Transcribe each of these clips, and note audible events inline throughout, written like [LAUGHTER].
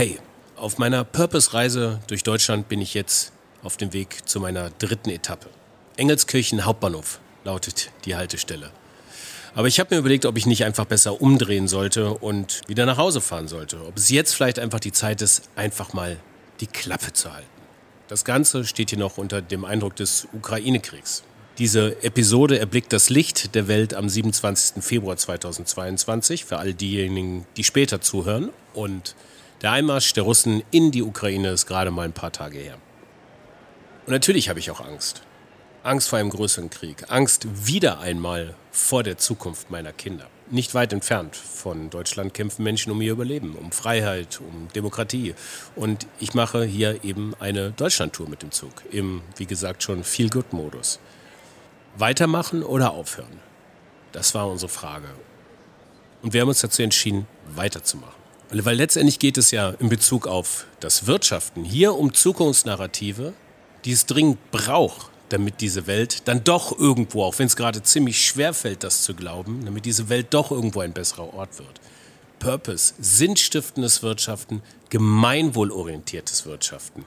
Hey, auf meiner Purpose-Reise durch Deutschland bin ich jetzt auf dem Weg zu meiner dritten Etappe. Engelskirchen Hauptbahnhof lautet die Haltestelle. Aber ich habe mir überlegt, ob ich nicht einfach besser umdrehen sollte und wieder nach Hause fahren sollte. Ob es jetzt vielleicht einfach die Zeit ist, einfach mal die Klappe zu halten. Das Ganze steht hier noch unter dem Eindruck des Ukraine-Kriegs. Diese Episode erblickt das Licht der Welt am 27. Februar 2022 für all diejenigen, die später zuhören. Und der Einmarsch der Russen in die Ukraine ist gerade mal ein paar Tage her. Und natürlich habe ich auch Angst. Angst vor einem größeren Krieg. Angst wieder einmal vor der Zukunft meiner Kinder. Nicht weit entfernt von Deutschland kämpfen Menschen um ihr Überleben, um Freiheit, um Demokratie. Und ich mache hier eben eine Deutschlandtour mit dem Zug. Im, wie gesagt, schon Feel-Good-Modus. Weitermachen oder aufhören? Das war unsere Frage. Und wir haben uns dazu entschieden, weiterzumachen. Weil letztendlich geht es ja in Bezug auf das Wirtschaften hier um Zukunftsnarrative, die es dringend braucht, damit diese Welt dann doch irgendwo, auch wenn es gerade ziemlich schwer fällt, das zu glauben, damit diese Welt doch irgendwo ein besserer Ort wird. Purpose, sinnstiftendes Wirtschaften, gemeinwohlorientiertes Wirtschaften.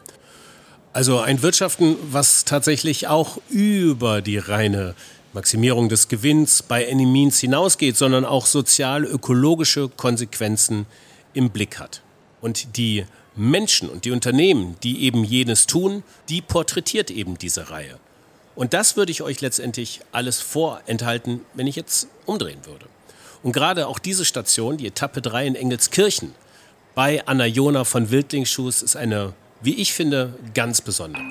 Also ein Wirtschaften, was tatsächlich auch über die reine Maximierung des Gewinns bei Any Means hinausgeht, sondern auch sozial-ökologische Konsequenzen im Blick hat. Und die Menschen und die Unternehmen, die eben jenes tun, die porträtiert eben diese Reihe. Und das würde ich euch letztendlich alles vorenthalten, wenn ich jetzt umdrehen würde. Und gerade auch diese Station, die Etappe 3 in Engelskirchen, bei Anna Jona von Wildlingsschuss, ist eine, wie ich finde, ganz besondere.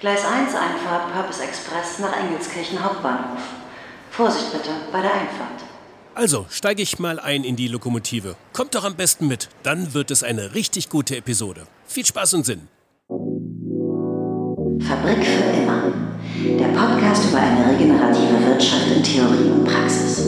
Gleis 1 Einfahrt Purpose Express nach Engelskirchen Hauptbahnhof. Vorsicht bitte bei der Einfahrt. Also steige ich mal ein in die Lokomotive. Kommt doch am besten mit, dann wird es eine richtig gute Episode. Viel Spaß und Sinn. Fabrik für immer. Der Podcast über eine regenerative Wirtschaft in Theorie und Praxis.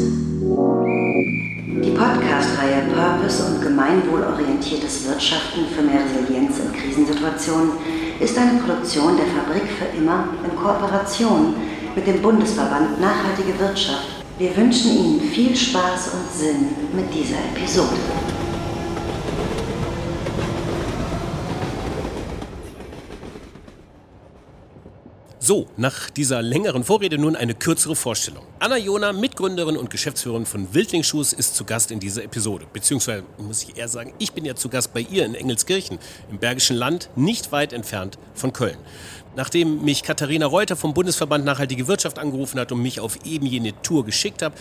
Die Podcast-Reihe Purpose und gemeinwohlorientiertes Wirtschaften für mehr Resilienz in Krisensituationen ist eine Produktion der Fabrik für immer in Kooperation mit dem Bundesverband Nachhaltige Wirtschaft. Wir wünschen Ihnen viel Spaß und Sinn mit dieser Episode. So, nach dieser längeren Vorrede nun eine kürzere Vorstellung. Anna Jona, Mitgründerin und Geschäftsführerin von Wildlingsschuhs, ist zu Gast in dieser Episode. Beziehungsweise muss ich eher sagen, ich bin ja zu Gast bei ihr in Engelskirchen, im Bergischen Land, nicht weit entfernt von Köln. Nachdem mich Katharina Reuter vom Bundesverband Nachhaltige Wirtschaft angerufen hat und mich auf eben jene Tour geschickt hat,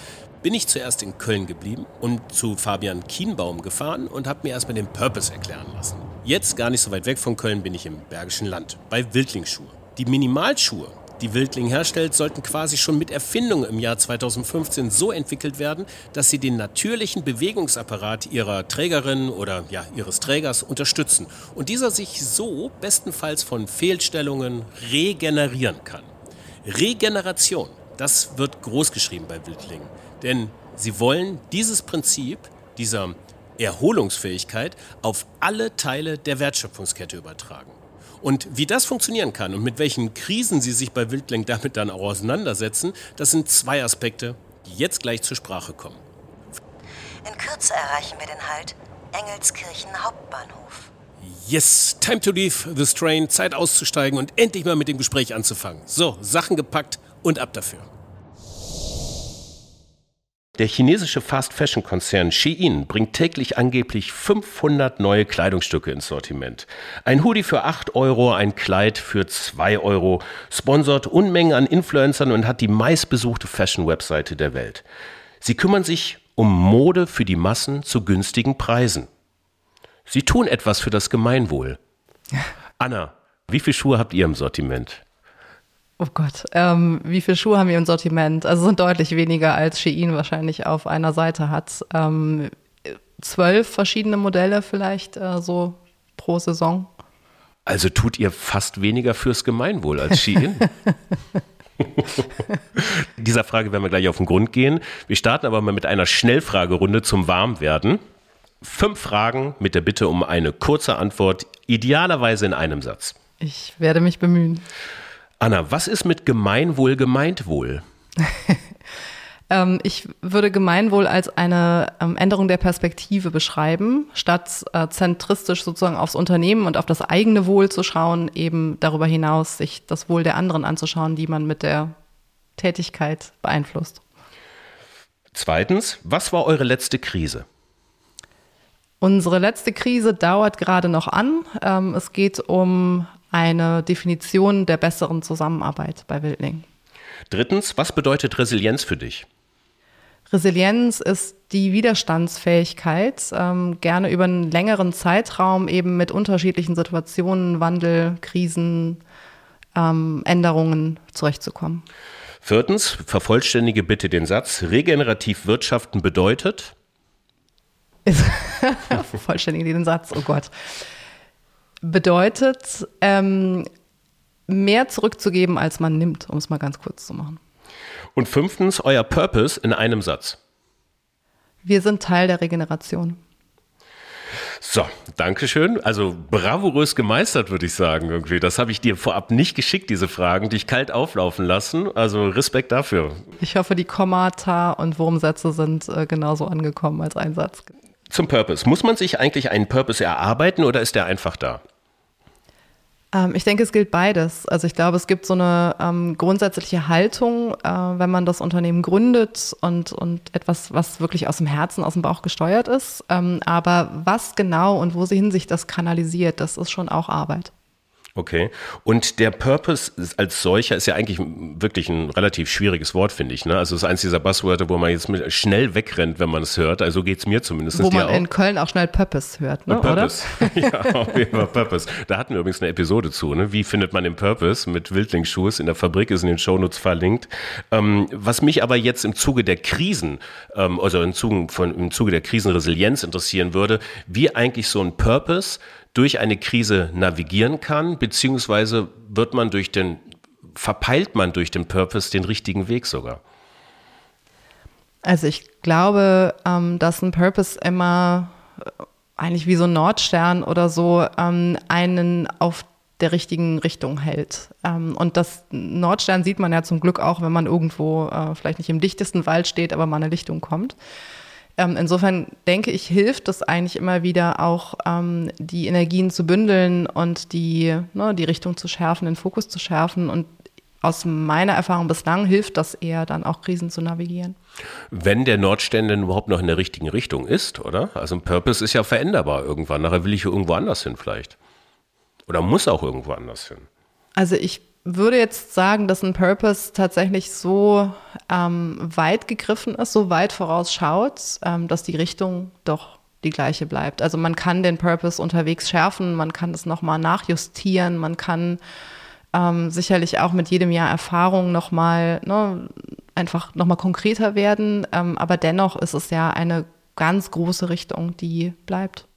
bin ich zuerst in Köln geblieben und zu Fabian Kienbaum gefahren und habe mir erstmal den Purpose erklären lassen. Jetzt, gar nicht so weit weg von Köln, bin ich im Bergischen Land, bei Wildlingsschuhe. Die Minimalschuhe, die Wildling herstellt, sollten quasi schon mit Erfindung im Jahr 2015 so entwickelt werden, dass sie den natürlichen Bewegungsapparat ihrer Trägerin oder ja, ihres Trägers unterstützen und dieser sich so bestenfalls von Fehlstellungen regenerieren kann. Regeneration, das wird großgeschrieben bei Wildling, denn sie wollen dieses Prinzip dieser Erholungsfähigkeit auf alle Teile der Wertschöpfungskette übertragen. Und wie das funktionieren kann und mit welchen Krisen Sie sich bei Wildling damit dann auch auseinandersetzen, das sind zwei Aspekte, die jetzt gleich zur Sprache kommen. In Kürze erreichen wir den Halt Engelskirchen Hauptbahnhof. Yes, time to leave this train, Zeit auszusteigen und endlich mal mit dem Gespräch anzufangen. So, Sachen gepackt und ab dafür. Der chinesische Fast-Fashion-Konzern Shein bringt täglich angeblich 500 neue Kleidungsstücke ins Sortiment. Ein Hoodie für 8 Euro, ein Kleid für 2 Euro, sponsort Unmengen an Influencern und hat die meistbesuchte Fashion-Webseite der Welt. Sie kümmern sich um Mode für die Massen zu günstigen Preisen. Sie tun etwas für das Gemeinwohl. Anna, wie viele Schuhe habt ihr im Sortiment? Oh Gott, ähm, wie viele Schuhe haben wir im Sortiment? Also sind deutlich weniger als Shein wahrscheinlich auf einer Seite hat. Ähm, zwölf verschiedene Modelle vielleicht äh, so pro Saison. Also tut ihr fast weniger fürs Gemeinwohl als Shein? [LAUGHS] [LAUGHS] Dieser Frage werden wir gleich auf den Grund gehen. Wir starten aber mal mit einer Schnellfragerunde zum Warmwerden. Fünf Fragen mit der Bitte um eine kurze Antwort, idealerweise in einem Satz. Ich werde mich bemühen. Anna, was ist mit Gemeinwohl gemeint wohl? [LAUGHS] Ähm, ich würde Gemeinwohl als eine ähm, Änderung der Perspektive beschreiben, statt äh, zentristisch sozusagen aufs Unternehmen und auf das eigene Wohl zu schauen, eben darüber hinaus sich das Wohl der anderen anzuschauen, die man mit der Tätigkeit beeinflusst. Zweitens, was war eure letzte Krise? Unsere letzte Krise dauert gerade noch an. Ähm, es geht um eine Definition der besseren Zusammenarbeit bei Wildling. Drittens, was bedeutet Resilienz für dich? Resilienz ist die Widerstandsfähigkeit, ähm, gerne über einen längeren Zeitraum eben mit unterschiedlichen Situationen, Wandel, Krisen, ähm, Änderungen zurechtzukommen. Viertens, vervollständige bitte den Satz. Regenerativ wirtschaften bedeutet? [LAUGHS] vervollständige den Satz, oh Gott. Bedeutet, ähm, mehr zurückzugeben, als man nimmt, um es mal ganz kurz zu machen. Und fünftens, euer Purpose in einem Satz. Wir sind Teil der Regeneration. So, danke schön. Also bravourös gemeistert, würde ich sagen, irgendwie. Das habe ich dir vorab nicht geschickt, diese Fragen, dich kalt auflaufen lassen. Also Respekt dafür. Ich hoffe, die Kommata und Wurmsätze sind äh, genauso angekommen als Einsatz. Zum Purpose. Muss man sich eigentlich einen Purpose erarbeiten oder ist der einfach da? Ähm, ich denke, es gilt beides. Also ich glaube, es gibt so eine ähm, grundsätzliche Haltung, äh, wenn man das Unternehmen gründet und, und etwas, was wirklich aus dem Herzen, aus dem Bauch gesteuert ist. Ähm, aber was genau und wohin sich das kanalisiert, das ist schon auch Arbeit. Okay. Und der Purpose als solcher ist ja eigentlich wirklich ein relativ schwieriges Wort, finde ich. Ne? Also es ist eins dieser Buzzwörter, wo man jetzt schnell wegrennt, wenn man es hört. Also geht es mir zumindest. Wo man in Köln auch schnell Purpose hört, ne? Purpose. [LAUGHS] ja, auf jeden Fall Purpose. Da hatten wir übrigens eine Episode zu. Ne? Wie findet man den Purpose mit Wildlingsschuhs in der Fabrik ist in den Shownotes verlinkt. Ähm, was mich aber jetzt im Zuge der Krisen, ähm, also im Zuge, von, im Zuge der Krisenresilienz interessieren würde, wie eigentlich so ein Purpose durch eine Krise navigieren kann, beziehungsweise wird man durch den, verpeilt man durch den Purpose den richtigen Weg sogar? Also ich glaube, ähm, dass ein Purpose immer äh, eigentlich wie so ein Nordstern oder so ähm, einen auf der richtigen Richtung hält. Ähm, und das Nordstern sieht man ja zum Glück auch, wenn man irgendwo äh, vielleicht nicht im dichtesten Wald steht, aber mal eine Lichtung kommt. Ähm, insofern denke ich, hilft es eigentlich immer wieder auch, ähm, die Energien zu bündeln und die, ne, die Richtung zu schärfen, den Fokus zu schärfen. Und aus meiner Erfahrung bislang hilft das eher, dann auch Krisen zu navigieren. Wenn der Nordstern denn überhaupt noch in der richtigen Richtung ist, oder? Also ein Purpose ist ja veränderbar irgendwann. Nachher will ich irgendwo anders hin vielleicht. Oder muss auch irgendwo anders hin. Also ich würde jetzt sagen, dass ein Purpose tatsächlich so ähm, weit gegriffen ist, so weit vorausschaut, ähm, dass die Richtung doch die gleiche bleibt. Also man kann den Purpose unterwegs schärfen, man kann es nochmal nachjustieren, man kann ähm, sicherlich auch mit jedem Jahr Erfahrung nochmal ne, einfach nochmal konkreter werden. Ähm, aber dennoch ist es ja eine ganz große Richtung, die bleibt.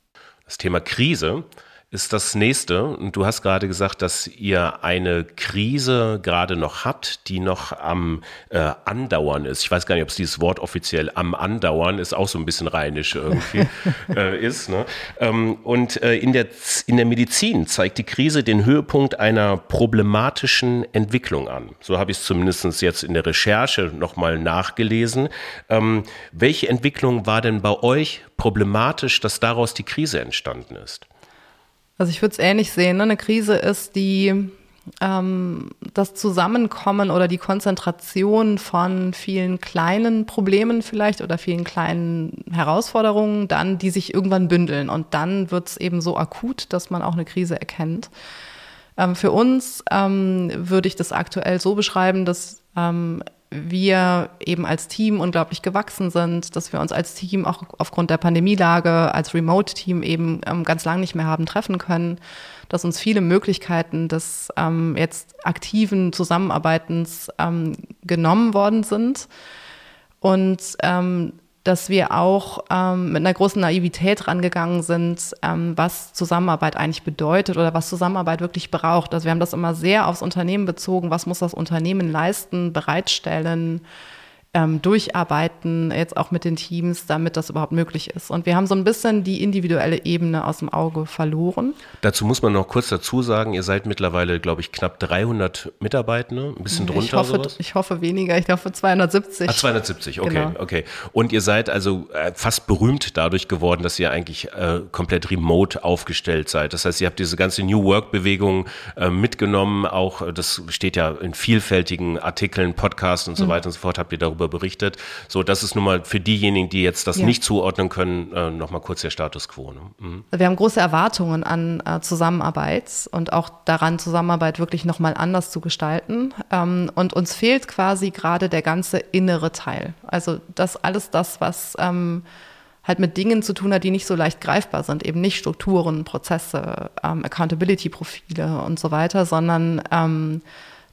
Das Thema Krise ist das nächste. Und du hast gerade gesagt, dass ihr eine Krise gerade noch habt, die noch am äh, Andauern ist. Ich weiß gar nicht, ob es dieses Wort offiziell am Andauern ist, auch so ein bisschen rheinisch irgendwie [LAUGHS] äh, ist. Ne? Ähm, und äh, in, der, in der Medizin zeigt die Krise den Höhepunkt einer problematischen Entwicklung an. So habe ich es zumindest jetzt in der Recherche nochmal nachgelesen. Ähm, welche Entwicklung war denn bei euch problematisch, dass daraus die Krise entstanden ist? Also ich würde es ähnlich sehen. Ne? Eine Krise ist die ähm, das Zusammenkommen oder die Konzentration von vielen kleinen Problemen vielleicht oder vielen kleinen Herausforderungen, dann die sich irgendwann bündeln und dann wird es eben so akut, dass man auch eine Krise erkennt. Ähm, für uns ähm, würde ich das aktuell so beschreiben, dass ähm, wir eben als Team unglaublich gewachsen sind, dass wir uns als Team auch aufgrund der Pandemielage als Remote-Team eben ähm, ganz lang nicht mehr haben treffen können, dass uns viele Möglichkeiten des ähm, jetzt aktiven Zusammenarbeitens ähm, genommen worden sind. Und ähm, dass wir auch ähm, mit einer großen Naivität rangegangen sind, ähm, was Zusammenarbeit eigentlich bedeutet oder was Zusammenarbeit wirklich braucht. Also wir haben das immer sehr aufs Unternehmen bezogen, was muss das Unternehmen leisten, bereitstellen, ähm, durcharbeiten, jetzt auch mit den Teams, damit das überhaupt möglich ist. Und wir haben so ein bisschen die individuelle Ebene aus dem Auge verloren. Dazu muss man noch kurz dazu sagen, ihr seid mittlerweile, glaube ich, knapp 300 Mitarbeitende, ein bisschen drunter. Ich hoffe, sowas. ich hoffe weniger, ich glaube 270. Ah, 270, okay, genau. okay. Und ihr seid also äh, fast berühmt dadurch geworden, dass ihr eigentlich äh, komplett remote aufgestellt seid. Das heißt, ihr habt diese ganze New Work-Bewegung äh, mitgenommen, auch äh, das steht ja in vielfältigen Artikeln, Podcasts und so mhm. weiter und so fort, habt ihr darüber darüber berichtet. So, das ist nun mal für diejenigen, die jetzt das ja. nicht zuordnen können, äh, nochmal kurz der Status quo. Ne? Mhm. Wir haben große Erwartungen an äh, Zusammenarbeit und auch daran, Zusammenarbeit wirklich nochmal anders zu gestalten. Ähm, und uns fehlt quasi gerade der ganze innere Teil. Also das alles das, was ähm, halt mit Dingen zu tun hat, die nicht so leicht greifbar sind, eben nicht Strukturen, Prozesse, ähm, Accountability-Profile und so weiter, sondern ähm,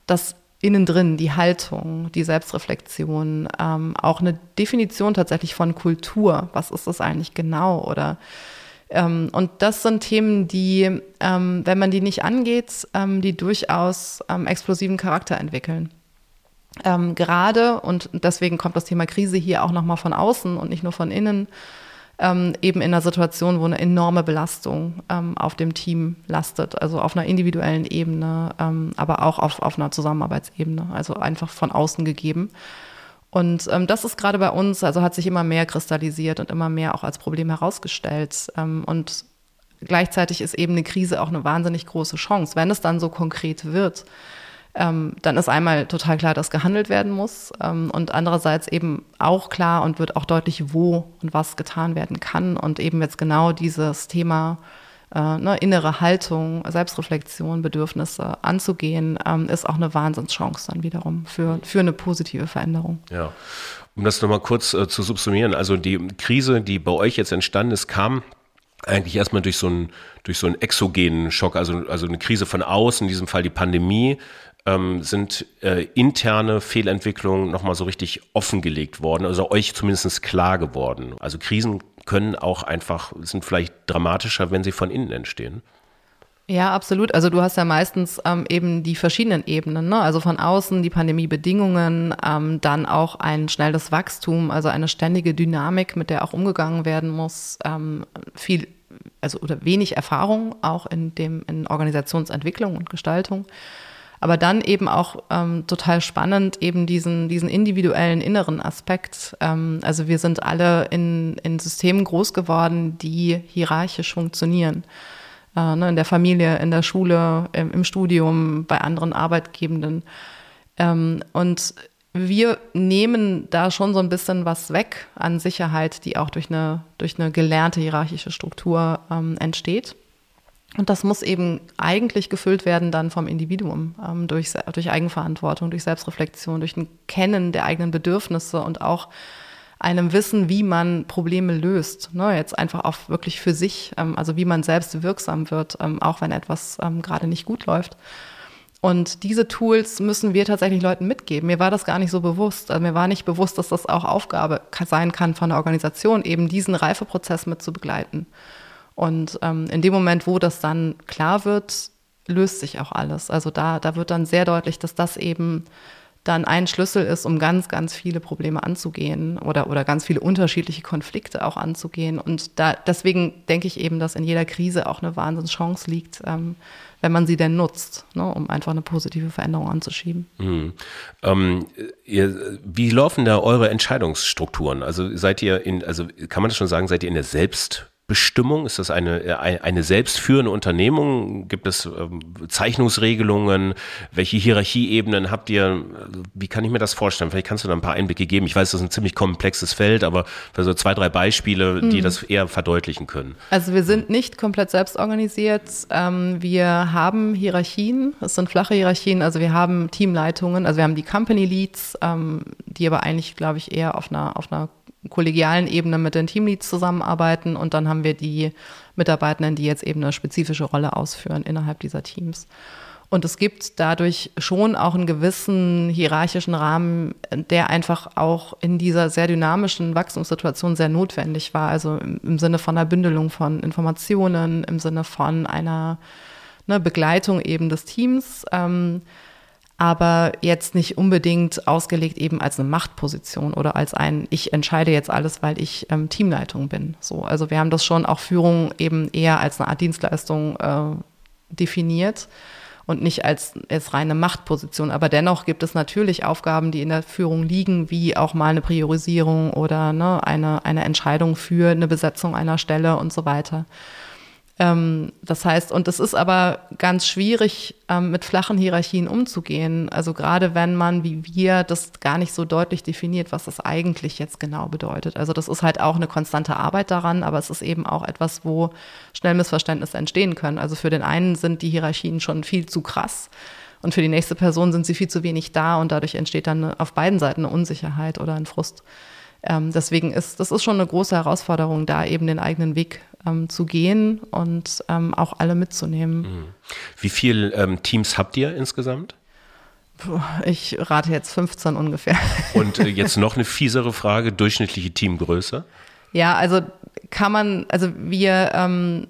das innen drin, die Haltung, die Selbstreflexion, ähm, auch eine Definition tatsächlich von Kultur. Was ist das eigentlich genau? Oder ähm, und das sind Themen, die, ähm, wenn man die nicht angeht, ähm, die durchaus ähm, explosiven Charakter entwickeln. Ähm, gerade, und deswegen kommt das Thema Krise hier auch nochmal von außen und nicht nur von innen, ähm, eben in einer Situation, wo eine enorme Belastung ähm, auf dem Team lastet, also auf einer individuellen Ebene, ähm, aber auch auf, auf einer Zusammenarbeitsebene, also einfach von außen gegeben. Und ähm, das ist gerade bei uns, also hat sich immer mehr kristallisiert und immer mehr auch als Problem herausgestellt. Ähm, und gleichzeitig ist eben eine Krise auch eine wahnsinnig große Chance, wenn es dann so konkret wird ähm, dann ist einmal total klar, dass gehandelt werden muss. Ähm, und andererseits eben auch klar und wird auch deutlich, wo und was getan werden kann. Und eben jetzt genau dieses Thema äh, ne, innere Haltung, Selbstreflexion, Bedürfnisse anzugehen, ähm, ist auch eine Wahnsinnschance dann wiederum für, für eine positive Veränderung. Ja. Um das nochmal kurz äh, zu subsumieren, also die Krise, die bei euch jetzt entstanden ist, kam eigentlich erstmal durch so einen, durch so einen exogenen Schock, also, also eine Krise von außen, in diesem Fall die Pandemie, ähm, sind äh, interne Fehlentwicklungen nochmal so richtig offengelegt worden, also euch zumindest klar geworden. Also Krisen können auch einfach, sind vielleicht dramatischer, wenn sie von innen entstehen. Ja, absolut. Also du hast ja meistens ähm, eben die verschiedenen Ebenen, ne? also von außen die Pandemiebedingungen, ähm, dann auch ein schnelles Wachstum, also eine ständige Dynamik, mit der auch umgegangen werden muss, ähm, viel, also oder wenig Erfahrung auch in dem in Organisationsentwicklung und Gestaltung. Aber dann eben auch ähm, total spannend, eben diesen, diesen individuellen inneren Aspekt. Ähm, also wir sind alle in, in Systemen groß geworden, die hierarchisch funktionieren. Äh, ne, in der Familie, in der Schule, im, im Studium, bei anderen Arbeitgebenden. Ähm, und wir nehmen da schon so ein bisschen was weg an Sicherheit, die auch durch eine, durch eine gelernte hierarchische Struktur ähm, entsteht. Und das muss eben eigentlich gefüllt werden dann vom Individuum, ähm, durch, durch Eigenverantwortung, durch Selbstreflexion, durch ein Kennen der eigenen Bedürfnisse und auch einem Wissen, wie man Probleme löst. Ne? Jetzt einfach auch wirklich für sich, ähm, also wie man selbst wirksam wird, ähm, auch wenn etwas ähm, gerade nicht gut läuft. Und diese Tools müssen wir tatsächlich Leuten mitgeben. Mir war das gar nicht so bewusst. Also mir war nicht bewusst, dass das auch Aufgabe sein kann von der Organisation, eben diesen Reifeprozess mit zu begleiten. Und ähm, in dem Moment, wo das dann klar wird, löst sich auch alles. Also da, da wird dann sehr deutlich, dass das eben dann ein Schlüssel ist, um ganz, ganz viele Probleme anzugehen oder, oder ganz viele unterschiedliche Konflikte auch anzugehen. Und da, deswegen denke ich eben, dass in jeder Krise auch eine Wahnsinnschance liegt, ähm, wenn man sie denn nutzt, ne, um einfach eine positive Veränderung anzuschieben. Mhm. Ähm, ihr, wie laufen da eure Entscheidungsstrukturen? Also seid ihr in, also kann man das schon sagen, seid ihr in der Selbst Bestimmung? Ist das eine, äh, eine selbstführende Unternehmung? Gibt es ähm, Zeichnungsregelungen? Welche Hierarchieebenen habt ihr? Wie kann ich mir das vorstellen? Vielleicht kannst du da ein paar Einblicke geben. Ich weiß, das ist ein ziemlich komplexes Feld, aber so zwei, drei Beispiele, die hm. das eher verdeutlichen können. Also wir sind nicht komplett selbst organisiert. Ähm, wir haben Hierarchien. Es sind flache Hierarchien. Also wir haben Teamleitungen. Also wir haben die Company Leads, ähm, die aber eigentlich, glaube ich, eher auf einer, auf einer kollegialen Ebene mit den Teamleads zusammenarbeiten und dann haben wir die Mitarbeitenden, die jetzt eben eine spezifische Rolle ausführen innerhalb dieser Teams. Und es gibt dadurch schon auch einen gewissen hierarchischen Rahmen, der einfach auch in dieser sehr dynamischen Wachstumssituation sehr notwendig war. Also im, Sinne von einer Bündelung von Informationen, im Sinne von einer ne, Begleitung eben des Teams. Ähm, aber jetzt nicht unbedingt ausgelegt eben als eine Machtposition oder als ein, ich entscheide jetzt alles, weil ich ähm, Teamleitung bin. So, also wir haben das schon auch Führung eben eher als eine Art Dienstleistung äh, definiert und nicht als, als reine Machtposition. Aber dennoch gibt es natürlich Aufgaben, die in der Führung liegen, wie auch mal eine Priorisierung oder ne, eine, eine Entscheidung für eine Besetzung einer Stelle und so weiter. Ähm, das heißt, und es ist aber ganz schwierig, ähm, mit flachen Hierarchien umzugehen. Also gerade wenn man, wie wir, das gar nicht so deutlich definiert, was das eigentlich jetzt genau bedeutet. Also das ist halt auch eine konstante Arbeit daran, aber es ist eben auch etwas, wo schnell Missverständnisse entstehen können. Also für den einen sind die Hierarchien schon viel zu krass. Und für die nächste Person sind sie viel zu wenig da und dadurch entsteht dann auf beiden Seiten eine Unsicherheit oder ein Frust. Ähm, deswegen ist das ist schon eine große Herausforderung, da eben den eigenen Weg ähm, zu gehen und ähm, auch alle mitzunehmen. Mhm. Wie viele ähm, Teams habt ihr insgesamt? Ich rate jetzt 15 ungefähr. [LAUGHS] Und äh, jetzt noch eine fiesere Frage, durchschnittliche Teamgröße? Ja, also kann man, also wir ähm,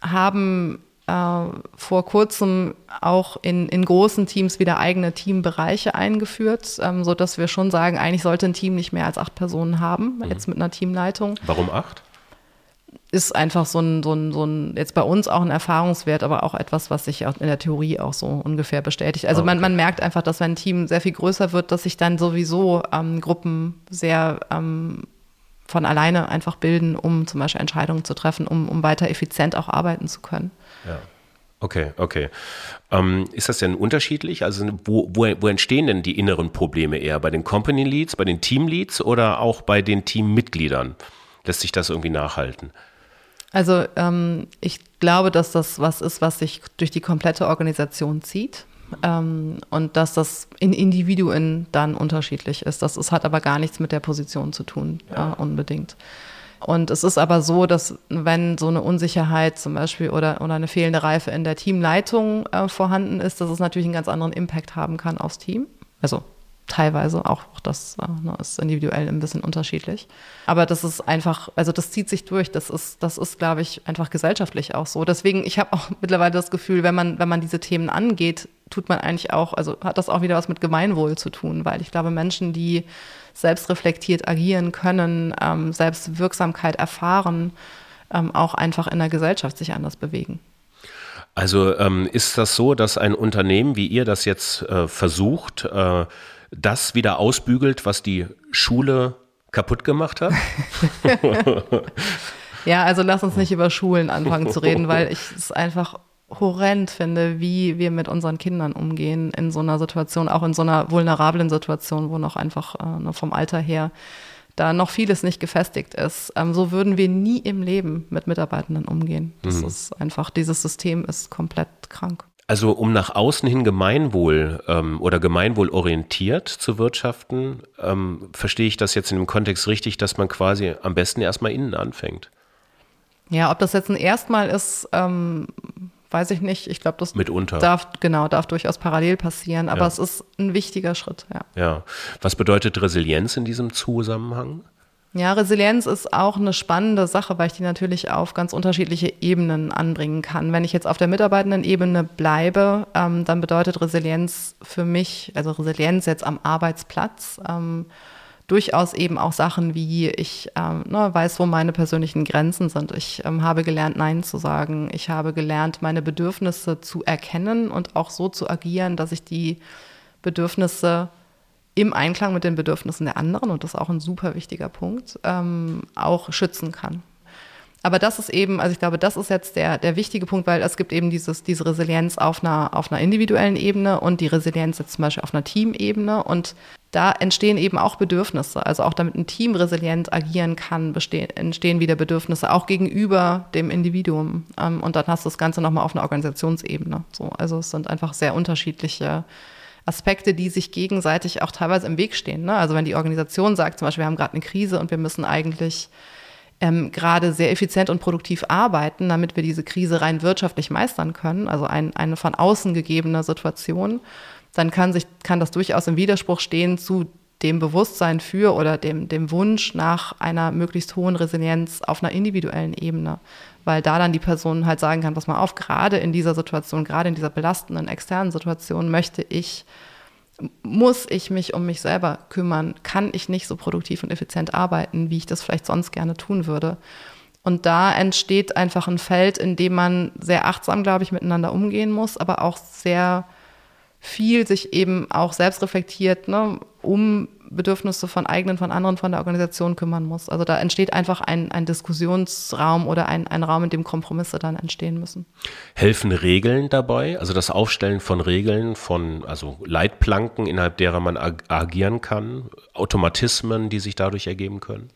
haben vor kurzem auch in, in großen Teams wieder eigene Teambereiche eingeführt, ähm, sodass wir schon sagen, eigentlich sollte ein Team nicht mehr als acht Personen haben, mhm. jetzt mit einer Teamleitung. Warum acht? ist einfach so ein, so ein, so ein, jetzt bei uns auch ein Erfahrungswert, aber auch etwas, was sich in der Theorie auch so ungefähr bestätigt. Also okay. man, man merkt einfach, dass wenn ein Team sehr viel größer wird, dass sich dann sowieso ähm, Gruppen sehr ähm, von alleine einfach bilden, um zum Beispiel Entscheidungen zu treffen, um, um weiter effizient auch arbeiten zu können. Ja. Okay, okay. Ähm, ist das denn unterschiedlich? Also wo, wo, wo entstehen denn die inneren Probleme eher? Bei den Company Leads, bei den Team Leads oder auch bei den Teammitgliedern? Lässt sich das irgendwie nachhalten? Also ähm, ich glaube, dass das was ist, was sich durch die komplette Organisation zieht. Ähm, und dass das in Individuen dann unterschiedlich ist. Das ist, hat aber gar nichts mit der Position zu tun, ja. äh, unbedingt. Und es ist aber so, dass wenn so eine Unsicherheit zum Beispiel oder, oder eine fehlende Reife in der Teamleitung äh, vorhanden ist, dass es natürlich einen ganz anderen Impact haben kann aufs Team. Also teilweise, auch, auch das äh, ne, ist individuell ein bisschen unterschiedlich. Aber das ist einfach, also das zieht sich durch. Das ist, das ist, glaube ich, einfach gesellschaftlich auch so. Deswegen, ich habe auch [LAUGHS] mittlerweile das Gefühl, wenn man, wenn man diese Themen angeht, tut man eigentlich auch, also hat das auch wieder was mit Gemeinwohl zu tun, weil ich glaube, Menschen, die selbstreflektiert agieren können, ähm, Selbstwirksamkeit erfahren, ähm, auch einfach in der Gesellschaft sich anders bewegen. Also ähm, ist das so, dass ein Unternehmen, wie ihr das jetzt äh, versucht, äh, das wieder ausbügelt, was die Schule kaputt gemacht hat? [LAUGHS] ja, also lass uns nicht über Schulen anfangen zu reden, weil ich es einfach horrend finde, wie wir mit unseren Kindern umgehen in so einer Situation, auch in so einer vulnerablen Situation, wo noch einfach äh, vom Alter her da noch vieles nicht gefestigt ist. Ähm, so würden wir nie im Leben mit Mitarbeitenden umgehen. Das mhm. ist einfach, dieses System ist komplett krank. Also um nach außen hin Gemeinwohl ähm, oder gemeinwohlorientiert zu wirtschaften, ähm, verstehe ich das jetzt in dem Kontext richtig, dass man quasi am besten erstmal innen anfängt. Ja, ob das jetzt ein Erstmal ist, ähm, weiß ich nicht. Ich glaube, das Mitunter. darf genau darf durchaus parallel passieren, aber ja. es ist ein wichtiger Schritt. Ja. ja. Was bedeutet Resilienz in diesem Zusammenhang? Ja, Resilienz ist auch eine spannende Sache, weil ich die natürlich auf ganz unterschiedliche Ebenen anbringen kann. Wenn ich jetzt auf der Mitarbeitenden-Ebene bleibe, ähm, dann bedeutet Resilienz für mich, also Resilienz jetzt am Arbeitsplatz, ähm, durchaus eben auch Sachen wie ich ähm, ne, weiß, wo meine persönlichen Grenzen sind. Ich ähm, habe gelernt, Nein zu sagen. Ich habe gelernt, meine Bedürfnisse zu erkennen und auch so zu agieren, dass ich die Bedürfnisse im Einklang mit den Bedürfnissen der anderen, und das ist auch ein super wichtiger Punkt, ähm, auch schützen kann. Aber das ist eben, also ich glaube, das ist jetzt der, der wichtige Punkt, weil es gibt eben dieses, diese Resilienz auf einer, auf einer individuellen Ebene und die Resilienz jetzt zum Beispiel auf einer Teamebene. Und da entstehen eben auch Bedürfnisse. Also auch damit ein Team resilient agieren kann, bestehen, entstehen wieder Bedürfnisse, auch gegenüber dem Individuum. Ähm, und dann hast du das Ganze nochmal auf einer Organisationsebene. So, also es sind einfach sehr unterschiedliche Aspekte, die sich gegenseitig auch teilweise im Weg stehen. Ne? Also wenn die Organisation sagt, zum Beispiel, wir haben gerade eine Krise und wir müssen eigentlich ähm, gerade sehr effizient und produktiv arbeiten, damit wir diese Krise rein wirtschaftlich meistern können, also ein, eine von außen gegebene Situation, dann kann, sich, kann das durchaus im Widerspruch stehen zu dem Bewusstsein für oder dem, dem Wunsch nach einer möglichst hohen Resilienz auf einer individuellen Ebene weil da dann die Person halt sagen kann, pass mal auf, gerade in dieser Situation, gerade in dieser belastenden externen Situation möchte ich muss ich mich um mich selber kümmern, kann ich nicht so produktiv und effizient arbeiten, wie ich das vielleicht sonst gerne tun würde. Und da entsteht einfach ein Feld, in dem man sehr achtsam, glaube ich, miteinander umgehen muss, aber auch sehr viel sich eben auch selbst reflektiert, ne, um Bedürfnisse von eigenen, von anderen, von der Organisation kümmern muss. Also da entsteht einfach ein, ein Diskussionsraum oder ein, ein Raum, in dem Kompromisse dann entstehen müssen. Helfen Regeln dabei? Also das Aufstellen von Regeln, von also Leitplanken, innerhalb derer man ag agieren kann, Automatismen, die sich dadurch ergeben können?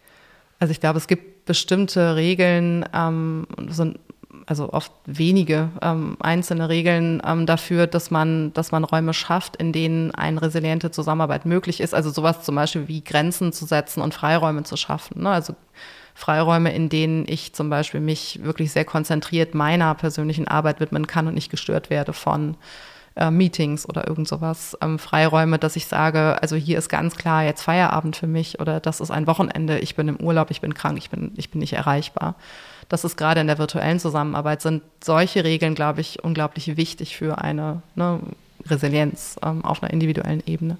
Also ich glaube, es gibt bestimmte Regeln, ähm, sind also oft wenige ähm, einzelne Regeln ähm, dafür, dass man, dass man Räume schafft, in denen eine resiliente Zusammenarbeit möglich ist. Also sowas zum Beispiel wie Grenzen zu setzen und Freiräume zu schaffen. Ne? Also Freiräume, in denen ich zum Beispiel mich wirklich sehr konzentriert meiner persönlichen Arbeit widmen kann und nicht gestört werde von äh, Meetings oder irgend sowas. Ähm, Freiräume, dass ich sage, also hier ist ganz klar jetzt Feierabend für mich oder das ist ein Wochenende, ich bin im Urlaub, ich bin krank, ich bin, ich bin nicht erreichbar das ist gerade in der virtuellen Zusammenarbeit, sind solche Regeln, glaube ich, unglaublich wichtig für eine ne, Resilienz ähm, auf einer individuellen Ebene.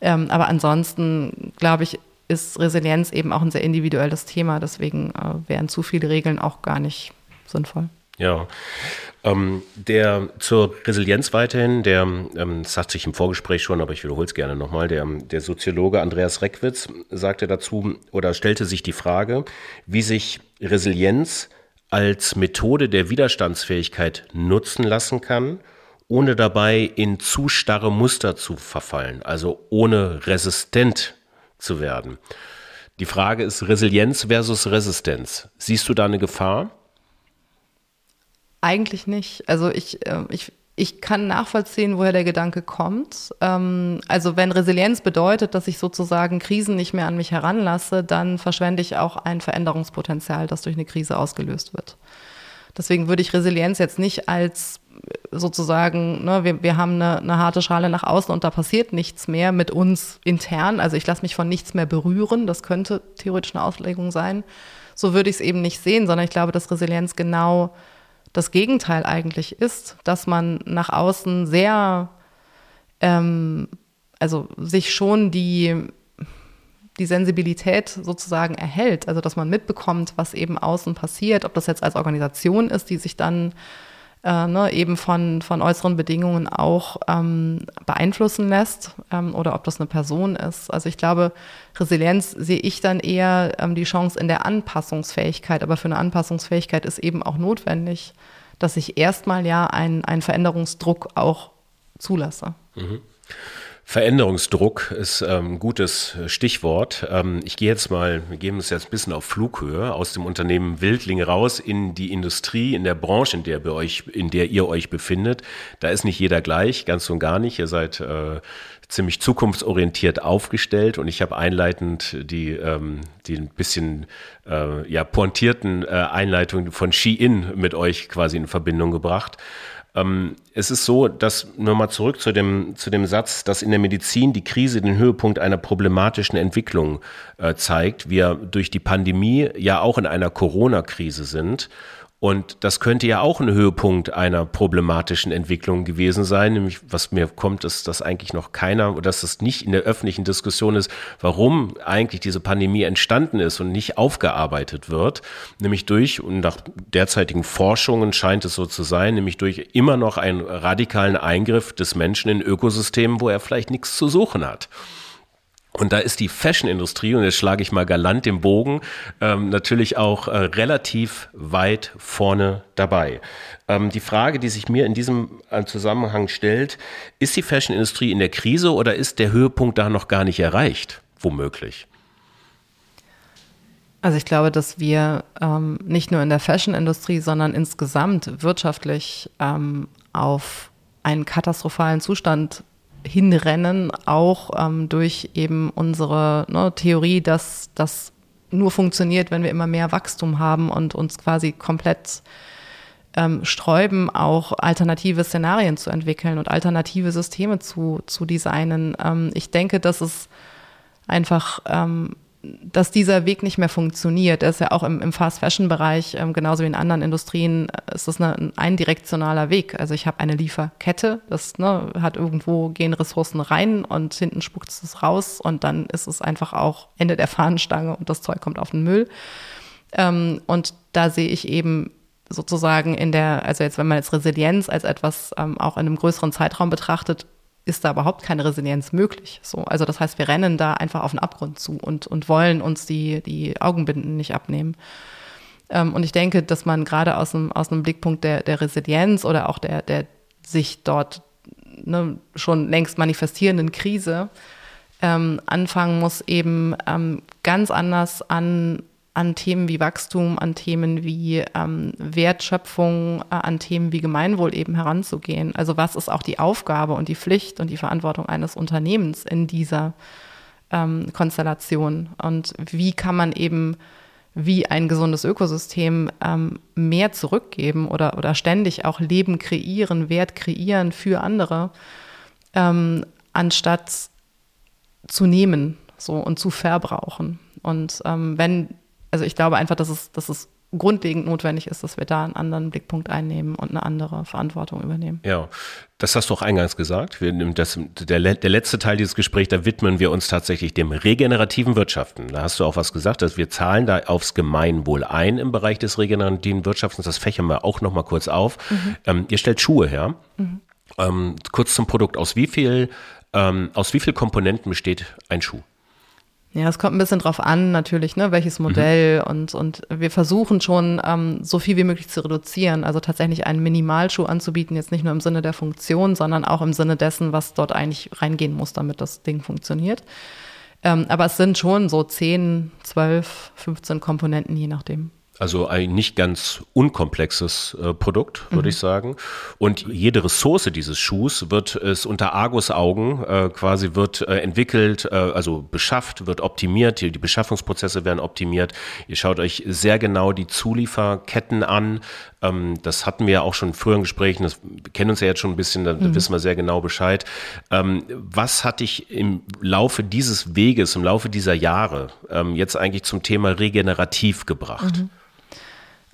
Ähm, aber ansonsten, glaube ich, ist Resilienz eben auch ein sehr individuelles Thema. Deswegen äh, wären zu viele Regeln auch gar nicht sinnvoll. Ja, ähm, der zur Resilienz weiterhin, der, ähm, das sagt sich im Vorgespräch schon, aber ich wiederhole es gerne nochmal, der, der Soziologe Andreas Reckwitz sagte dazu oder stellte sich die Frage, wie sich Resilienz als Methode der Widerstandsfähigkeit nutzen lassen kann, ohne dabei in zu starre Muster zu verfallen, also ohne resistent zu werden. Die Frage ist Resilienz versus Resistenz. Siehst du da eine Gefahr? Eigentlich nicht. Also ich, äh, ich, ich kann nachvollziehen, woher der Gedanke kommt. Ähm, also wenn Resilienz bedeutet, dass ich sozusagen Krisen nicht mehr an mich heranlasse, dann verschwende ich auch ein Veränderungspotenzial, das durch eine Krise ausgelöst wird. Deswegen würde ich Resilienz jetzt nicht als sozusagen, ne, wir, wir haben eine, eine harte Schale nach außen und da passiert nichts mehr mit uns intern. Also ich lasse mich von nichts mehr berühren. Das könnte theoretisch eine Auslegung sein. So würde ich es eben nicht sehen, sondern ich glaube, dass Resilienz genau das Gegenteil eigentlich ist, dass man nach außen sehr, ähm, also sich schon die, die Sensibilität sozusagen erhält, also dass man mitbekommt, was eben außen passiert, ob das jetzt als Organisation ist, die sich dann äh, ne, eben von, von äußeren Bedingungen auch ähm, beeinflussen lässt ähm, oder ob das eine Person ist. Also ich glaube, Resilienz sehe ich dann eher ähm, die Chance in der Anpassungsfähigkeit, aber für eine Anpassungsfähigkeit ist eben auch notwendig, dass ich erstmal ja einen, einen Veränderungsdruck auch zulasse. Mhm. Veränderungsdruck ist ähm, ein gutes Stichwort. Ähm, ich gehe jetzt mal, wir geben es jetzt ein bisschen auf Flughöhe aus dem Unternehmen Wildling raus in die Industrie, in der Branche, in der, ihr euch, in der ihr euch befindet. Da ist nicht jeder gleich, ganz und gar nicht. Ihr seid äh, ziemlich zukunftsorientiert aufgestellt und ich habe einleitend die, ähm, die ein bisschen äh, ja, pointierten äh, Einleitungen von Ski-In mit euch quasi in Verbindung gebracht. Ähm, es ist so, dass, nur mal zurück zu dem, zu dem Satz, dass in der Medizin die Krise den Höhepunkt einer problematischen Entwicklung äh, zeigt. Wir durch die Pandemie ja auch in einer Corona-Krise sind und das könnte ja auch ein Höhepunkt einer problematischen Entwicklung gewesen sein. Nämlich, was mir kommt, ist, dass eigentlich noch keiner oder dass es nicht in der öffentlichen Diskussion ist, warum eigentlich diese Pandemie entstanden ist und nicht aufgearbeitet wird. Nämlich durch, und nach derzeitigen Forschungen scheint es so zu sein, nämlich durch immer noch einen radikalen Eingriff des Menschen in Ökosystemen, wo er vielleicht nichts zu suchen hat. Und da ist die Fashion-Industrie, und jetzt schlage ich mal galant den Bogen, ähm, natürlich auch äh, relativ weit vorne dabei. Ähm, die Frage, die sich mir in diesem äh, Zusammenhang stellt, ist die Fashion-Industrie in der Krise oder ist der Höhepunkt da noch gar nicht erreicht? Womöglich. Also ich glaube, dass wir ähm, nicht nur in der Fashion-Industrie, sondern insgesamt wirtschaftlich ähm, auf einen katastrophalen Zustand hinrennen, auch ähm, durch eben unsere ne, Theorie, dass das nur funktioniert, wenn wir immer mehr Wachstum haben und uns quasi komplett ähm, sträuben, auch alternative Szenarien zu entwickeln und alternative Systeme zu, zu designen. Ähm, ich denke, dass es einfach ähm, dass dieser Weg nicht mehr funktioniert. Der ist ja auch im, im Fast-Fashion-Bereich, ähm, genauso wie in anderen Industrien, äh, ist das eine, ein eindirektionaler Weg. Also ich habe eine Lieferkette, das ne, hat irgendwo gehen Ressourcen rein und hinten spuckt es raus und dann ist es einfach auch Ende der Fahnenstange und das Zeug kommt auf den Müll. Ähm, und da sehe ich eben sozusagen in der, also jetzt wenn man jetzt Resilienz als etwas ähm, auch in einem größeren Zeitraum betrachtet, ist da überhaupt keine Resilienz möglich. So, also das heißt, wir rennen da einfach auf den Abgrund zu und, und wollen uns die, die Augenbinden nicht abnehmen. Ähm, und ich denke, dass man gerade aus einem, aus einem Blickpunkt der, der Resilienz oder auch der, der sich dort ne, schon längst manifestierenden Krise ähm, anfangen muss, eben ähm, ganz anders an an Themen wie Wachstum, an Themen wie ähm, Wertschöpfung, äh, an Themen wie Gemeinwohl eben heranzugehen. Also was ist auch die Aufgabe und die Pflicht und die Verantwortung eines Unternehmens in dieser ähm, Konstellation? Und wie kann man eben wie ein gesundes Ökosystem ähm, mehr zurückgeben oder, oder ständig auch Leben kreieren, Wert kreieren für andere, ähm, anstatt zu nehmen so, und zu verbrauchen. Und ähm, wenn also ich glaube einfach, dass es, dass es grundlegend notwendig ist, dass wir da einen anderen Blickpunkt einnehmen und eine andere Verantwortung übernehmen. Ja, das hast du auch eingangs gesagt. Wir, das, der, der letzte Teil dieses Gesprächs, da widmen wir uns tatsächlich dem regenerativen Wirtschaften. Da hast du auch was gesagt, dass wir zahlen da aufs Gemeinwohl ein im Bereich des regenerativen Wirtschaftens. Das fächern wir auch nochmal kurz auf. Mhm. Ähm, ihr stellt Schuhe her. Mhm. Ähm, kurz zum Produkt. Aus wie viel, ähm, aus wie viel Komponenten besteht ein Schuh? Ja, es kommt ein bisschen drauf an, natürlich, ne, welches Modell mhm. und, und wir versuchen schon, ähm, so viel wie möglich zu reduzieren. Also tatsächlich einen Minimalschuh anzubieten, jetzt nicht nur im Sinne der Funktion, sondern auch im Sinne dessen, was dort eigentlich reingehen muss, damit das Ding funktioniert. Ähm, aber es sind schon so 10, 12, 15 Komponenten, je nachdem. Also ein nicht ganz unkomplexes äh, Produkt, würde mhm. ich sagen. Und jede Ressource dieses Schuhs wird es unter Argus-Augen äh, quasi wird äh, entwickelt, äh, also beschafft, wird optimiert. Die, die, Beschaffungsprozesse werden optimiert. Ihr schaut euch sehr genau die Zulieferketten an. Ähm, das hatten wir ja auch schon in früheren Gesprächen. Das, wir kennen uns ja jetzt schon ein bisschen, da, mhm. wissen wir sehr genau Bescheid. Ähm, was hat dich im Laufe dieses Weges, im Laufe dieser Jahre ähm, jetzt eigentlich zum Thema regenerativ gebracht? Mhm.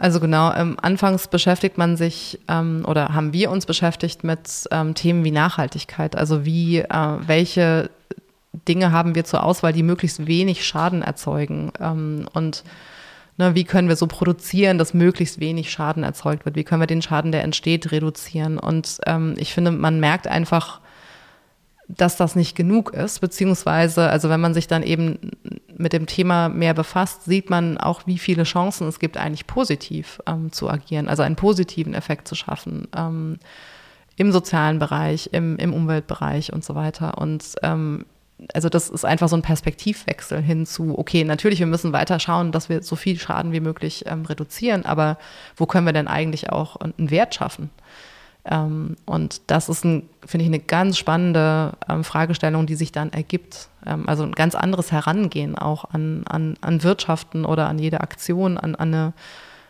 Also genau, ähm, anfangs beschäftigt man sich ähm, oder haben wir uns beschäftigt mit ähm, Themen wie Nachhaltigkeit. Also wie, äh, welche Dinge haben wir zur Auswahl, die möglichst wenig Schaden erzeugen ähm, und ne, wie können wir so produzieren, dass möglichst wenig Schaden erzeugt wird? Wie können wir den Schaden, der entsteht, reduzieren? Und ähm, ich finde, man merkt einfach, dass das nicht genug ist, beziehungsweise, also wenn man sich dann eben mit dem Thema mehr befasst, sieht man auch, wie viele Chancen es gibt, eigentlich positiv ähm, zu agieren, also einen positiven Effekt zu schaffen. Ähm, im sozialen Bereich, im, im Umweltbereich und so weiter. Und ähm, also das ist einfach so ein Perspektivwechsel hin zu, okay, natürlich, wir müssen weiter schauen, dass wir so viel Schaden wie möglich ähm, reduzieren, aber wo können wir denn eigentlich auch einen Wert schaffen? Ähm, und das ist, finde ich, eine ganz spannende ähm, Fragestellung, die sich dann ergibt. Ähm, also ein ganz anderes Herangehen auch an, an, an Wirtschaften oder an jede Aktion, an, an, eine,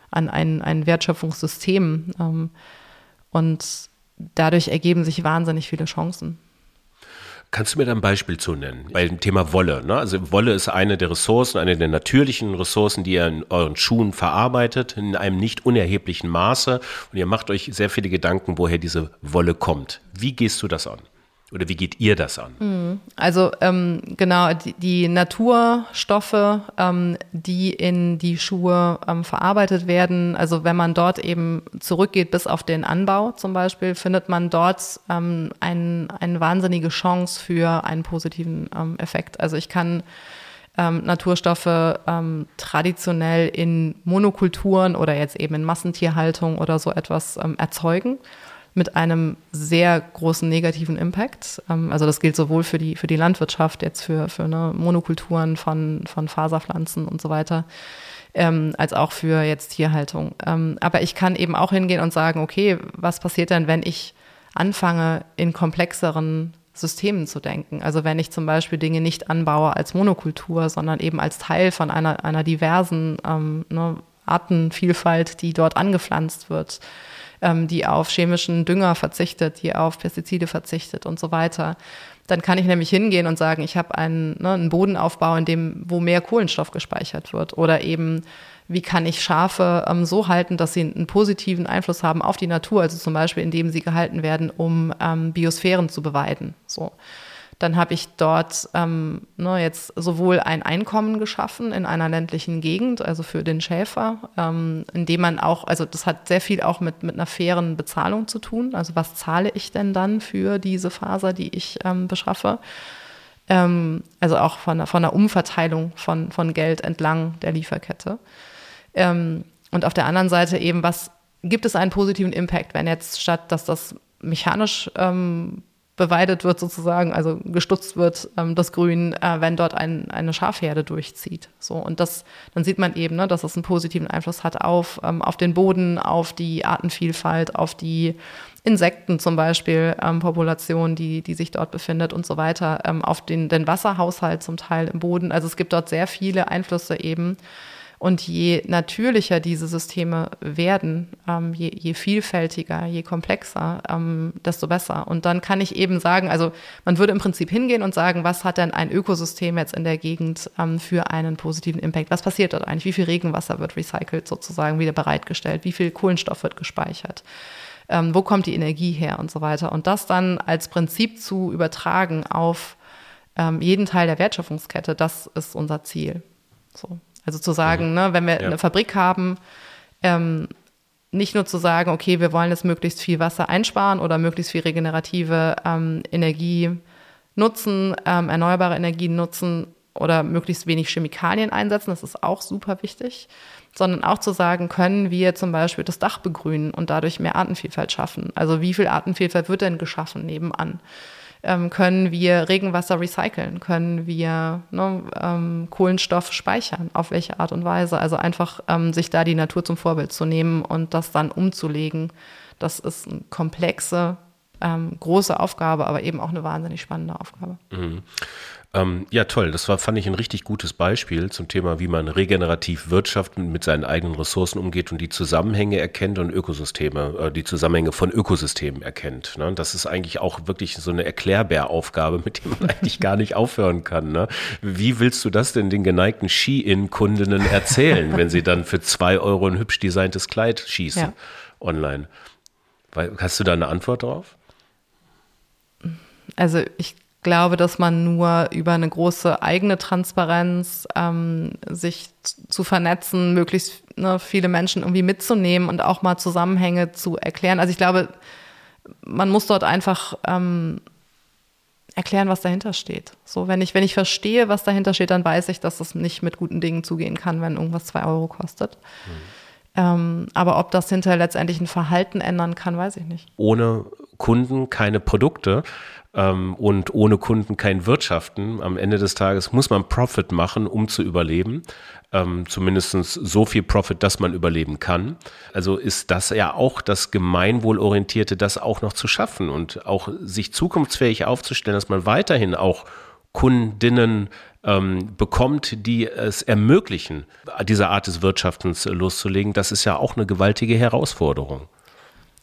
an ein, ein Wertschöpfungssystem. Und dadurch ergeben sich wahnsinnig viele Chancen. Kannst du mir da ein Beispiel zu nennen? Bei dem Thema Wolle. Ne? Also Wolle ist eine der Ressourcen, eine der natürlichen Ressourcen, die ihr in euren Schuhen verarbeitet, in einem nicht unerheblichen Maße. Und ihr macht euch sehr viele Gedanken, woher diese Wolle kommt. Wie gehst du das an? Oder wie geht ihr das an? Hm. Also ähm, genau, die, die Naturstoffe, ähm, die in die Schuhe ähm, verarbeitet werden, also wenn man dort eben zurückgeht bis auf den Anbau zum Beispiel, findet man dort ähm, ein, eine wahnsinnige Chance für einen positiven ähm, Effekt. Also ich kann ähm, Naturstoffe ähm, traditionell in Monokulturen oder jetzt eben in Massentierhaltung oder so etwas ähm, erzeugen mit einem sehr großen negativen Impact. Ähm, also das gilt sowohl für die, für die Landwirtschaft, jetzt für, für ne, Monokulturen von, von Faserpflanzen und so weiter, ähm, als auch für jetzt Tierhaltung. Ähm, aber ich kann eben auch hingehen und sagen, okay, was passiert denn, wenn ich anfange, in komplexeren Systemen zu denken. Also wenn ich zum Beispiel Dinge nicht anbaue als Monokultur, sondern eben als Teil von einer, einer diversen ähm, ne, Artenvielfalt, die dort angepflanzt wird ähm, die auf chemischen Dünger verzichtet, die auf Pestizide verzichtet und so weiter. Dann kann ich nämlich hingehen und sagen, ich habe einen, ne, einen Bodenaufbau, in dem, wo mehr Kohlenstoff gespeichert wird. Oder eben, wie kann ich Schafe ähm, so halten, dass sie einen positiven Einfluss haben auf die Natur, also zum Beispiel, indem sie gehalten werden, um ähm, Biosphären zu beweiden. So dann habe ich dort ähm, ne, jetzt sowohl ein Einkommen geschaffen in einer ländlichen Gegend, also für den Schäfer, ähm, indem man auch, also das hat sehr viel auch mit, mit einer fairen Bezahlung zu tun. Also was zahle ich denn dann für diese Faser, die ich ähm, beschaffe? Ähm, also auch von, der, von der Umverteilung von, von Geld entlang der Lieferkette. Ähm, und auf der anderen Seite eben, was gibt es einen positiven Impact, wenn jetzt statt, dass das mechanisch ähm, beweidet wird sozusagen, also gestutzt wird, ähm, das Grün, äh, wenn dort ein, eine Schafherde durchzieht. So und das, dann sieht man eben, ne, dass es einen positiven Einfluss hat auf ähm, auf den Boden, auf die Artenvielfalt, auf die Insekten zum Beispiel, ähm, Population, die die sich dort befindet und so weiter, ähm, auf den den Wasserhaushalt zum Teil im Boden. Also es gibt dort sehr viele Einflüsse eben und je natürlicher diese Systeme werden, ähm, je, je, vielfältiger, je komplexer, ähm, desto besser. Und dann kann ich eben sagen, also man würde im Prinzip hingehen und sagen, was hat denn ein Ökosystem jetzt in der Gegend ähm, für einen positiven Impact? Was passiert dort eigentlich? Wie viel Regenwasser wird recycelt sozusagen wieder bereitgestellt? Wie viel Kohlenstoff wird gespeichert? Ähm, wo kommt die Energie her und so weiter? Und das dann als Prinzip zu übertragen auf ähm, jeden Teil der Wertschöpfungskette, das ist unser Ziel. So. Also zu sagen, mhm. ne, wenn wir ja. eine Fabrik haben, ähm, nicht nur zu sagen, okay, wir wollen jetzt möglichst viel Wasser einsparen oder möglichst viel regenerative ähm, Energie nutzen, ähm, erneuerbare Energien nutzen oder möglichst wenig Chemikalien einsetzen, das ist auch super wichtig, sondern auch zu sagen, können wir zum Beispiel das Dach begrünen und dadurch mehr Artenvielfalt schaffen. Also wie viel Artenvielfalt wird denn geschaffen nebenan? Ähm, können wir Regenwasser recyceln, können wir ne, ähm, Kohlenstoff speichern, auf welche Art und Weise. Also einfach ähm, sich da die Natur zum Vorbild zu nehmen und das dann umzulegen. Das ist eine komplexe, ähm, große Aufgabe, aber eben auch eine wahnsinnig spannende Aufgabe. Mhm. Ähm, ja, toll. Das war, fand ich, ein richtig gutes Beispiel zum Thema, wie man regenerativ wirtschaften mit seinen eigenen Ressourcen umgeht und die Zusammenhänge erkennt und Ökosysteme, äh, die Zusammenhänge von Ökosystemen erkennt. Ne? Das ist eigentlich auch wirklich so eine Erklärbär-Aufgabe, [LAUGHS] mit der man eigentlich gar nicht aufhören kann. Ne? Wie willst du das denn den geneigten Ski-In-Kundinnen erzählen, wenn sie dann für zwei Euro ein hübsch designtes Kleid schießen ja. online? Hast du da eine Antwort drauf? Also ich glaube, dass man nur über eine große eigene Transparenz, ähm, sich zu vernetzen, möglichst ne, viele Menschen irgendwie mitzunehmen und auch mal Zusammenhänge zu erklären. Also ich glaube, man muss dort einfach ähm, erklären, was dahinter steht. So, wenn ich, wenn ich verstehe, was dahinter steht, dann weiß ich, dass das nicht mit guten Dingen zugehen kann, wenn irgendwas zwei Euro kostet. Mhm. Ähm, aber ob das hinterher letztendlich ein Verhalten ändern kann, weiß ich nicht. Ohne Kunden keine Produkte ähm, und ohne Kunden kein Wirtschaften. Am Ende des Tages muss man Profit machen, um zu überleben. Ähm, zumindest so viel Profit, dass man überleben kann. Also ist das ja auch das Gemeinwohlorientierte, das auch noch zu schaffen und auch sich zukunftsfähig aufzustellen, dass man weiterhin auch Kundinnen ähm, bekommt, die es ermöglichen, diese Art des Wirtschaftens loszulegen. Das ist ja auch eine gewaltige Herausforderung.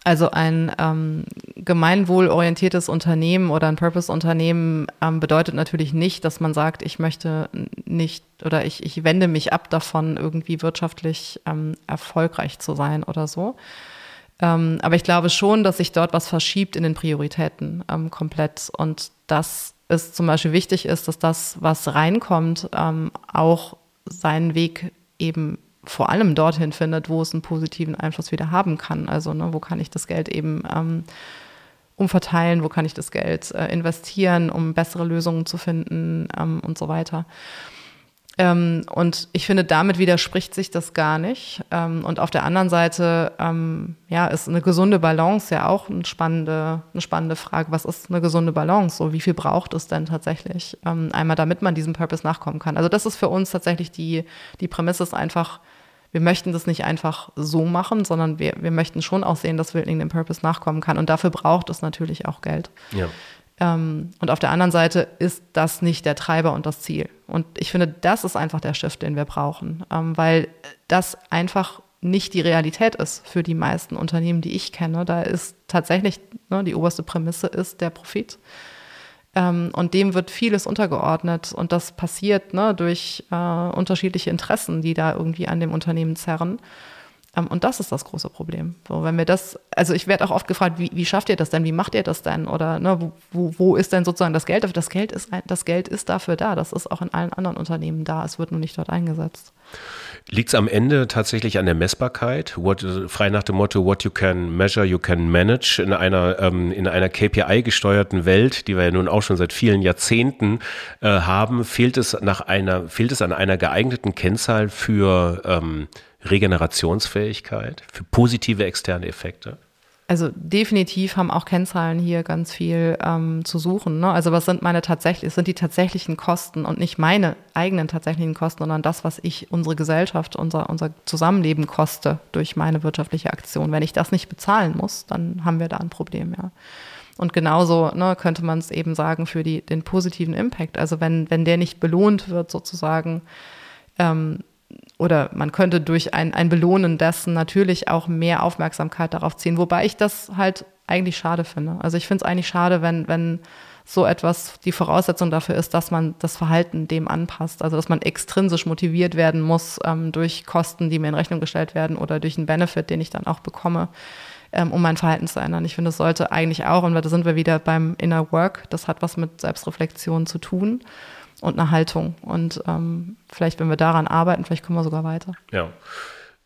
Also ein ähm, gemeinwohlorientiertes Unternehmen oder ein Purpose-Unternehmen ähm, bedeutet natürlich nicht, dass man sagt, ich möchte nicht oder ich, ich wende mich ab davon, irgendwie wirtschaftlich ähm, erfolgreich zu sein oder so. Ähm, aber ich glaube schon, dass sich dort was verschiebt in den Prioritäten ähm, komplett und dass es zum Beispiel wichtig ist, dass das, was reinkommt, ähm, auch seinen Weg eben vor allem dorthin findet, wo es einen positiven Einfluss wieder haben kann. Also ne, wo kann ich das Geld eben ähm, umverteilen, wo kann ich das Geld äh, investieren, um bessere Lösungen zu finden ähm, und so weiter. Ähm, und ich finde, damit widerspricht sich das gar nicht. Ähm, und auf der anderen Seite, ähm, ja, ist eine gesunde Balance ja auch eine spannende, eine spannende Frage. Was ist eine gesunde Balance? So, wie viel braucht es denn tatsächlich? Ähm, einmal, damit man diesem Purpose nachkommen kann. Also das ist für uns tatsächlich die, die Prämisse ist einfach, wir möchten das nicht einfach so machen, sondern wir, wir möchten schon auch sehen, dass Wildling dem Purpose nachkommen kann. Und dafür braucht es natürlich auch Geld. Ja. Ähm, und auf der anderen Seite ist das nicht der Treiber und das Ziel. Und ich finde, das ist einfach der Shift, den wir brauchen, ähm, weil das einfach nicht die Realität ist für die meisten Unternehmen, die ich kenne. Da ist tatsächlich ne, die oberste Prämisse ist der Profit. Ähm, und dem wird vieles untergeordnet und das passiert ne, durch äh, unterschiedliche Interessen, die da irgendwie an dem Unternehmen zerren. Ähm, und das ist das große Problem. So, wenn wir das, also ich werde auch oft gefragt, wie, wie schafft ihr das denn? Wie macht ihr das denn? Oder ne, wo, wo ist denn sozusagen das Geld? Das Geld ist das Geld ist dafür da. Das ist auch in allen anderen Unternehmen da. Es wird nur nicht dort eingesetzt. Liegt es am Ende tatsächlich an der Messbarkeit? What, frei nach dem Motto, what you can measure, you can manage. In einer, ähm, in einer KPI-gesteuerten Welt, die wir ja nun auch schon seit vielen Jahrzehnten äh, haben, fehlt es, nach einer, fehlt es an einer geeigneten Kennzahl für ähm, Regenerationsfähigkeit, für positive externe Effekte? Also definitiv haben auch Kennzahlen hier ganz viel ähm, zu suchen. Ne? Also was sind meine tatsächlich, sind die tatsächlichen Kosten und nicht meine eigenen tatsächlichen Kosten, sondern das, was ich unsere Gesellschaft, unser, unser Zusammenleben koste durch meine wirtschaftliche Aktion. Wenn ich das nicht bezahlen muss, dann haben wir da ein Problem, ja. Und genauso ne, könnte man es eben sagen für die, den positiven Impact. Also wenn, wenn der nicht belohnt wird, sozusagen, ähm, oder man könnte durch ein, ein Belohnen dessen natürlich auch mehr Aufmerksamkeit darauf ziehen, wobei ich das halt eigentlich schade finde. Also ich finde es eigentlich schade, wenn, wenn so etwas die Voraussetzung dafür ist, dass man das Verhalten dem anpasst. Also dass man extrinsisch motiviert werden muss ähm, durch Kosten, die mir in Rechnung gestellt werden oder durch einen Benefit, den ich dann auch bekomme, ähm, um mein Verhalten zu ändern. Ich finde, es sollte eigentlich auch, und da sind wir wieder beim Inner Work, das hat was mit Selbstreflexion zu tun und eine Haltung. Und ähm, vielleicht, wenn wir daran arbeiten, vielleicht kommen wir sogar weiter. Ja.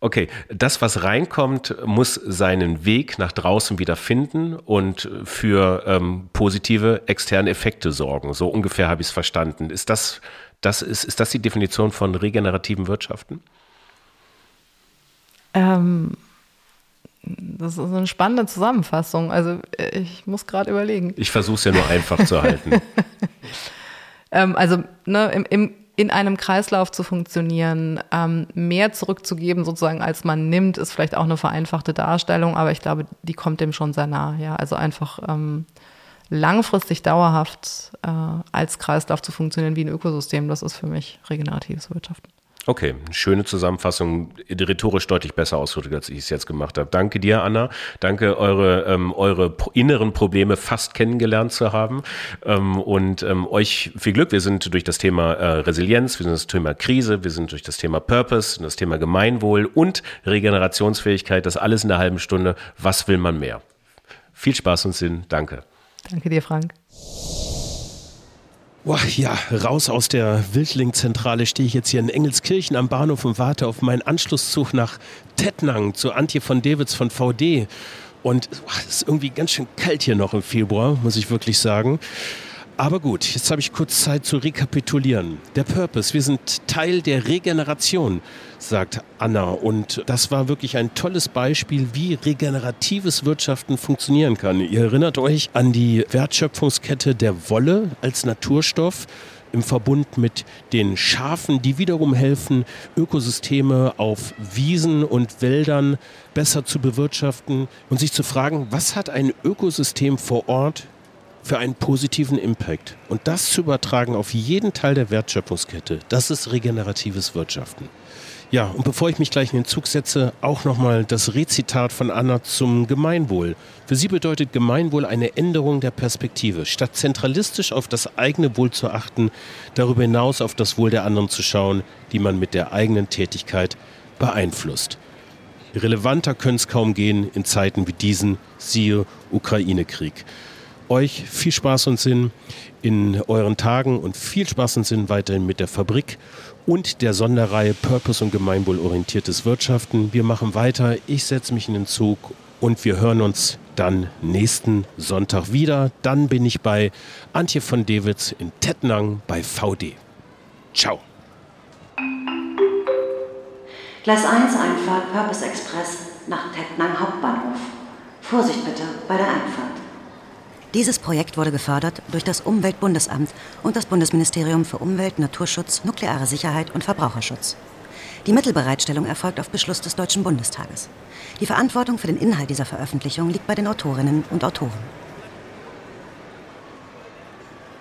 Okay, das, was reinkommt, muss seinen Weg nach draußen wieder finden und für ähm, positive externe Effekte sorgen. So ungefähr habe ich es verstanden. Ist das, das, ist, ist das die Definition von regenerativen Wirtschaften? Ähm, das ist eine spannende Zusammenfassung. Also äh, ich muss gerade überlegen. Ich versuche es ja nur einfach zu halten. [LAUGHS] Ähm, also ne, im, im, in einem Kreislauf zu funktionieren, ähm, mehr zurückzugeben sozusagen, als man nimmt, ist vielleicht auch eine vereinfachte Darstellung, aber ich glaube, die kommt dem schon sehr nah. Ja? Also einfach ähm, langfristig dauerhaft äh, als Kreislauf zu funktionieren wie ein Ökosystem, das ist für mich regeneratives Wirtschaften. Okay, schöne Zusammenfassung, rhetorisch deutlich besser ausgedrückt, als ich es jetzt gemacht habe. Danke dir, Anna. Danke, eure, ähm, eure inneren Probleme fast kennengelernt zu haben. Ähm, und ähm, euch viel Glück. Wir sind durch das Thema äh, Resilienz, wir sind das Thema Krise, wir sind durch das Thema Purpose, das Thema Gemeinwohl und Regenerationsfähigkeit. Das alles in einer halben Stunde. Was will man mehr? Viel Spaß und Sinn. Danke. Danke dir, Frank. Boah, ja, raus aus der Wildling-Zentrale stehe ich jetzt hier in Engelskirchen am Bahnhof und warte auf meinen Anschlusszug nach Tettnang zu Antje von Dewitz von VD. Und es ist irgendwie ganz schön kalt hier noch im Februar, muss ich wirklich sagen. Aber gut, jetzt habe ich kurz Zeit zu rekapitulieren. Der Purpose, wir sind Teil der Regeneration, sagt Anna. Und das war wirklich ein tolles Beispiel, wie regeneratives Wirtschaften funktionieren kann. Ihr erinnert euch an die Wertschöpfungskette der Wolle als Naturstoff im Verbund mit den Schafen, die wiederum helfen, Ökosysteme auf Wiesen und Wäldern besser zu bewirtschaften und sich zu fragen, was hat ein Ökosystem vor Ort für einen positiven Impact. Und das zu übertragen auf jeden Teil der Wertschöpfungskette, das ist regeneratives Wirtschaften. Ja, und bevor ich mich gleich in den Zug setze, auch nochmal das Rezitat von Anna zum Gemeinwohl. Für sie bedeutet Gemeinwohl eine Änderung der Perspektive. Statt zentralistisch auf das eigene Wohl zu achten, darüber hinaus auf das Wohl der anderen zu schauen, die man mit der eigenen Tätigkeit beeinflusst. Relevanter könnte es kaum gehen in Zeiten wie diesen, siehe Ukraine-Krieg euch viel Spaß und Sinn in euren Tagen und viel Spaß und Sinn weiterhin mit der Fabrik und der Sonderreihe Purpose und Gemeinwohlorientiertes Wirtschaften. Wir machen weiter. Ich setze mich in den Zug und wir hören uns dann nächsten Sonntag wieder. Dann bin ich bei Antje von Dewitz in Tettnang bei VD. Ciao. Gleis 1 Einfahrt Purpose Express nach Tettnang Hauptbahnhof. Vorsicht bitte bei der Einfahrt. Dieses Projekt wurde gefördert durch das Umweltbundesamt und das Bundesministerium für Umwelt, Naturschutz, nukleare Sicherheit und Verbraucherschutz. Die Mittelbereitstellung erfolgt auf Beschluss des Deutschen Bundestages. Die Verantwortung für den Inhalt dieser Veröffentlichung liegt bei den Autorinnen und Autoren.